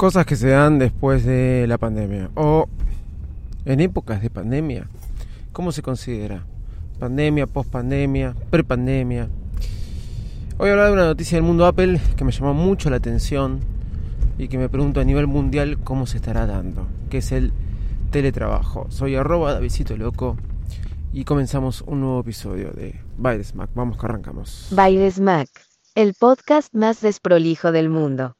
Cosas que se dan después de la pandemia o en épocas de pandemia. ¿Cómo se considera? Pandemia, pospandemia, prepandemia. Hoy voy hablar de una noticia del mundo Apple que me llamó mucho la atención y que me pregunto a nivel mundial cómo se estará dando, que es el teletrabajo. Soy arroba Davidito Loco y comenzamos un nuevo episodio de Bailes Mac. Vamos que arrancamos. Bailes Mac, el podcast más desprolijo del mundo.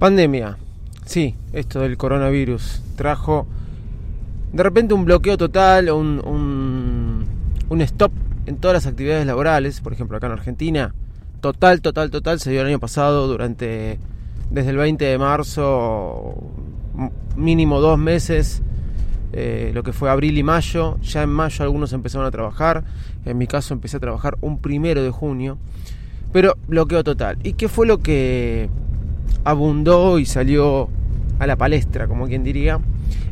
Pandemia. Sí, esto del coronavirus trajo de repente un bloqueo total, un, un, stop en todas las actividades laborales, por ejemplo acá en Argentina, total, total, total, se dio el año pasado durante, desde el 20 de marzo, mínimo dos meses, eh, lo que fue abril y mayo, ya en mayo algunos empezaron a trabajar, en mi caso empecé a trabajar un primero de junio, pero bloqueo total. ¿Y qué fue lo que abundó y salió a la palestra, como quien diría,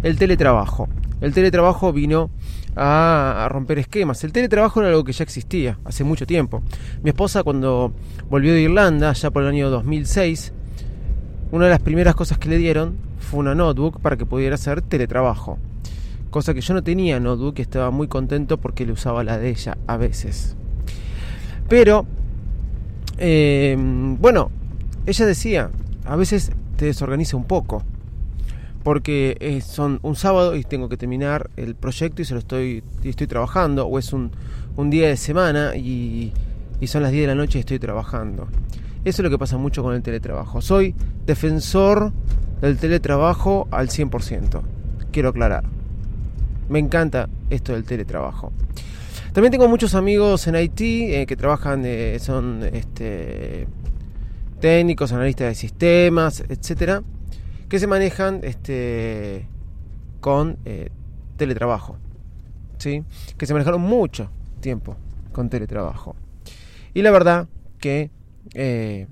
el teletrabajo. El teletrabajo vino a, romper esquemas. El teletrabajo era algo que ya existía hace mucho tiempo. Mi esposa cuando volvió de Irlanda, ya por el año 2006, una de las primeras cosas que le dieron fue una notebook para que pudiera hacer teletrabajo. Cosa que yo no tenía notebook y estaba muy contento porque le usaba la de ella a veces. Pero, eh, bueno, ella decía, a veces te desorganiza un poco. Porque son un sábado y tengo que terminar el proyecto y se lo estoy, estoy trabajando. O es un, día de semana y, y son las 10 de la noche y estoy trabajando. Eso es lo que pasa mucho con el teletrabajo. Soy defensor del teletrabajo al 100%. Quiero aclarar. Me encanta esto del teletrabajo. También tengo muchos amigos en Haití eh, que trabajan, eh, son este, técnicos, analistas de sistemas, etcétera, que se manejan este, con eh, teletrabajo, ¿sí? que se manejaron mucho tiempo con teletrabajo. Y la verdad que eh,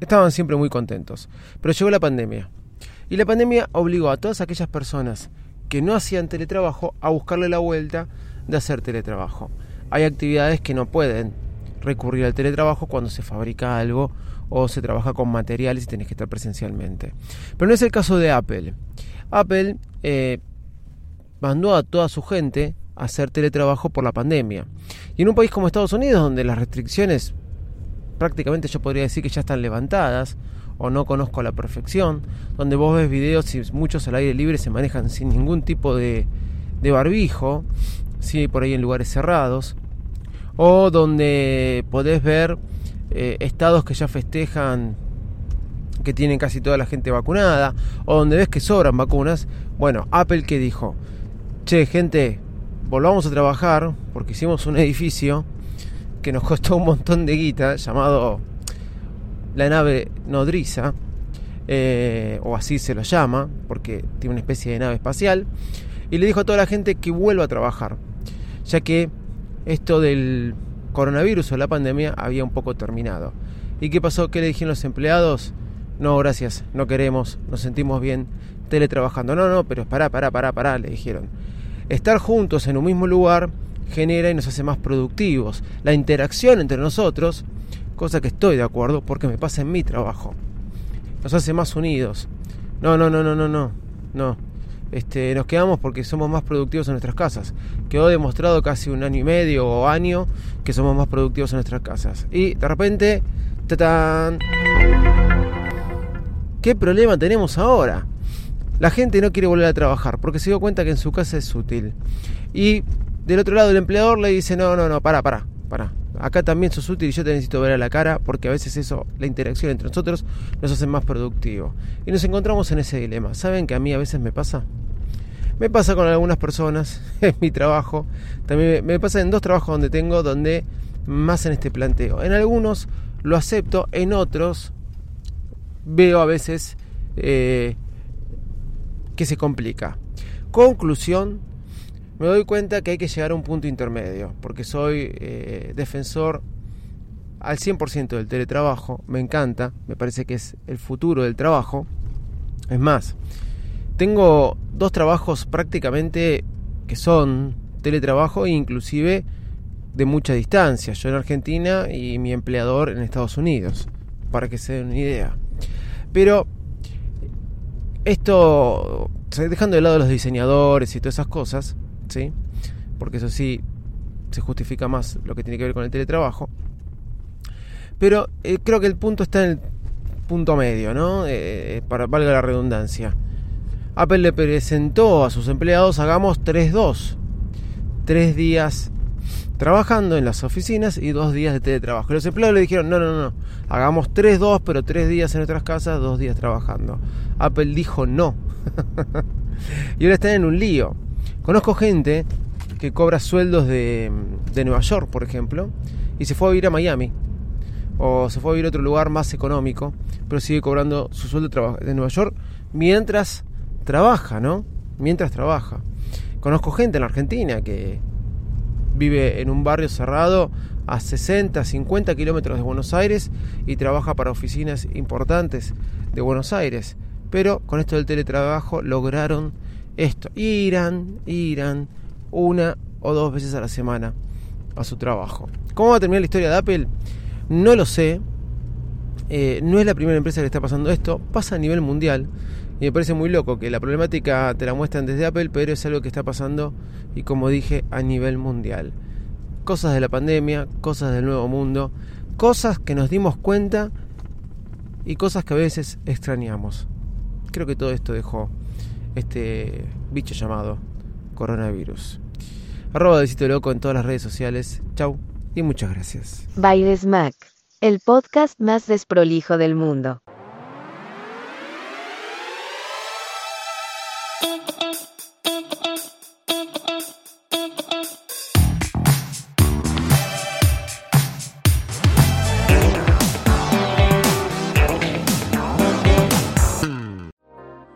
estaban siempre muy contentos. Pero llegó la pandemia. Y la pandemia obligó a todas aquellas personas que no hacían teletrabajo a buscarle la vuelta de hacer teletrabajo. Hay actividades que no pueden recurrir al teletrabajo cuando se fabrica algo o se trabaja con materiales y tenés que estar presencialmente. Pero no es el caso de Apple. Apple eh, mandó a toda su gente a hacer teletrabajo por la pandemia. Y en un país como Estados Unidos, donde las restricciones prácticamente yo podría decir que ya están levantadas, o no conozco a la perfección, donde vos ves videos y muchos al aire libre se manejan sin ningún tipo de, de barbijo, sí, por ahí en lugares cerrados, o donde podés ver eh, estados que ya festejan que tienen casi toda la gente vacunada, o donde ves que sobran vacunas, bueno, Apple que dijo, che gente, volvamos a trabajar, porque hicimos un edificio que nos costó un montón de guita, llamado la nave nodriza, eh, o así se lo llama, porque tiene una especie de nave espacial, y le dijo a toda la gente que vuelva a trabajar, ya que esto del coronavirus o la pandemia había un poco terminado. ¿Y qué pasó? ¿Qué le dijeron los empleados? No, gracias, no queremos, nos sentimos bien teletrabajando. No, no, pero pará, pará, pará, pará, le dijeron. Estar juntos en un mismo lugar genera y nos hace más productivos. La interacción entre nosotros, cosa que estoy de acuerdo porque me pasa en mi trabajo, nos hace más unidos. No, no, no, no, no, no, no. Este, nos quedamos porque somos más productivos en nuestras casas. Quedó demostrado casi un año y medio o año que somos más productivos en nuestras casas. Y de repente, ¡tatán! ¿Qué problema tenemos ahora? La gente no quiere volver a trabajar porque se dio cuenta que en su casa es útil. Y Del otro lado el empleador le dice, no, no, no, para, para, para. Acá también sos útil y yo te necesito ver a la cara porque a veces eso, la interacción entre nosotros, nos hace más productivo. Y nos encontramos en ese dilema. ¿Saben que a mí a veces me pasa? Me pasa con algunas personas en mi trabajo. También me pasa en dos trabajos donde tengo, donde más en este planteo. En algunos lo acepto, en otros veo a veces eh, que se complica. Conclusión, me doy cuenta que hay que llegar a un punto intermedio, porque soy eh, defensor al 100% del teletrabajo, me encanta, me parece que es el futuro del trabajo. Es más, tengo dos trabajos prácticamente que son teletrabajo e inclusive de mucha distancia, yo en Argentina y mi empleador en Estados Unidos, para que se den una idea. Pero esto, dejando de lado los diseñadores y todas esas cosas, ¿sí? Porque eso sí se justifica más lo que tiene que ver con el teletrabajo. Pero eh, creo que el punto está en el punto medio, ¿no? Eh, para valga la redundancia. Apple le presentó a sus empleados hagamos 3-2. Tres días trabajando en las oficinas y dos días de teletrabajo. Los empleados le dijeron, no, no, no, hagamos 3-2, pero tres días en nuestras casas, dos días trabajando. Apple dijo no. y ahora están en un lío. Conozco gente que cobra sueldos de, de Nueva York, por ejemplo, y se fue a vivir a Miami. O se fue a vivir a otro lugar más económico, pero sigue cobrando su sueldo de Nueva York mientras trabaja, ¿no? Mientras trabaja. Conozco gente en la Argentina que vive en un barrio cerrado a 60, 50 kilómetros de Buenos Aires y trabaja para oficinas importantes de Buenos Aires. Pero con esto del teletrabajo lograron esto. Irán, irán una o dos veces a la semana a su trabajo. ¿Cómo va a terminar la historia de Apple? No lo sé. Eh, no es la primera empresa que está pasando esto. Pasa a nivel mundial. Y me parece muy loco que la problemática te la muestran desde Apple, pero es algo que está pasando, y como dije, a nivel mundial. Cosas de la pandemia, cosas del nuevo mundo, cosas que nos dimos cuenta y cosas que a veces extrañamos. Creo que todo esto dejó este bicho llamado coronavirus. Arroba de Loco en todas las redes sociales. Chau y muchas gracias. Bailes Mac, el podcast más desprolijo del mundo.